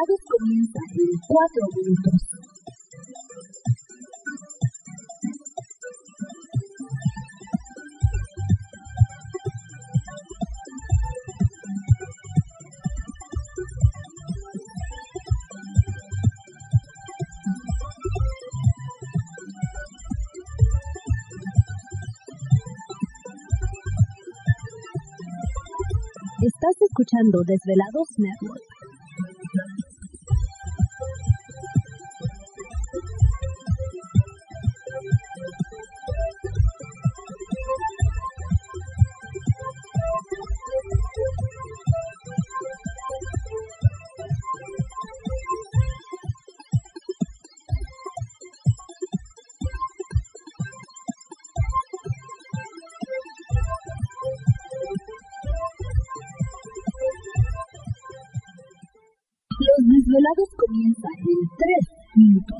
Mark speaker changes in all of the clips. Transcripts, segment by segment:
Speaker 1: Desvelados comienzan en cuatro minutos.
Speaker 2: Estás escuchando Desvelados Network.
Speaker 1: Los desvelados comienzan en tres minutos.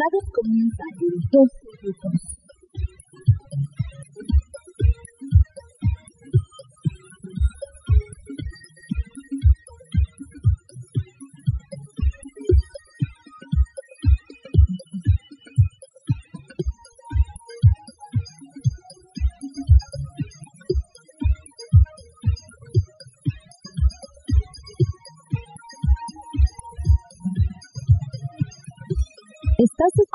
Speaker 1: Desvelados comienzan en dos minutos.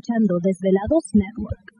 Speaker 2: Escuchando Desvelados Network.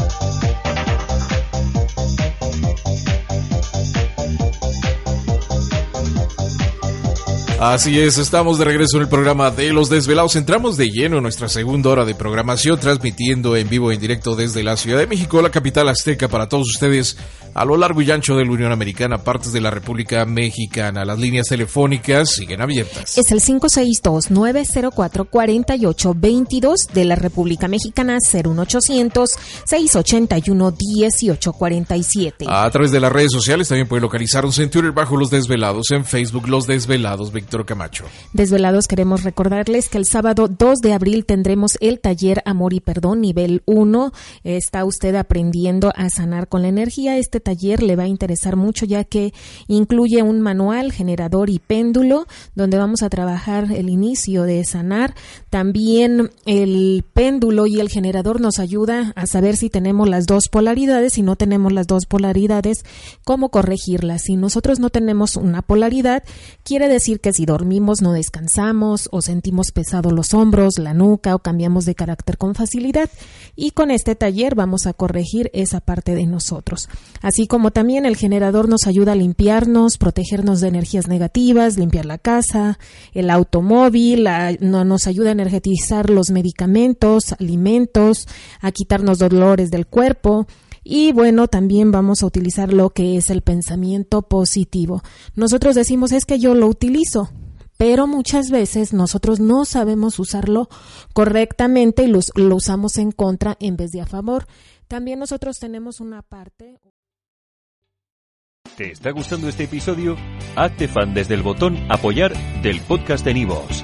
Speaker 3: Así es, estamos de regreso en el programa de Los Desvelados. Entramos de lleno en nuestra segunda hora de programación, transmitiendo en vivo y en directo desde la Ciudad de México, la capital azteca, para todos ustedes a lo largo y ancho de la Unión Americana, partes de la República Mexicana. Las líneas telefónicas siguen abiertas.
Speaker 4: Es el 562-904-4822 de la República Mexicana, 01800-681-1847.
Speaker 3: A través de las redes sociales también puede localizarnos en Twitter bajo Los Desvelados, en Facebook Los Desvelados, Camacho.
Speaker 4: Desvelados, queremos recordarles que el sábado 2 de abril tendremos el taller Amor y Perdón, nivel 1. Está usted aprendiendo a sanar con la energía. Este taller le va a interesar mucho ya que incluye un manual, generador y péndulo, donde vamos a trabajar el inicio de sanar. También el péndulo y el generador nos ayuda a saber si tenemos las dos polaridades, si no tenemos las dos polaridades, cómo corregirlas. Si nosotros no tenemos una polaridad, quiere decir que si dormimos no descansamos o sentimos pesados los hombros, la nuca o cambiamos de carácter con facilidad. Y con este taller vamos a corregir esa parte de nosotros así como también el generador nos ayuda a limpiarnos, protegernos de energías negativas, limpiar la casa, el automóvil, nos ayuda a energetizar los medicamentos, alimentos, a quitarnos dolores del cuerpo. Y bueno, también vamos a utilizar lo que es el pensamiento positivo. Nosotros decimos es que yo lo utilizo, pero muchas veces nosotros no sabemos usarlo correctamente y lo usamos en contra en vez de a favor. También nosotros tenemos una parte.
Speaker 5: ¿Te está gustando este episodio? Hazte fan desde el botón Apoyar del podcast de Nivos.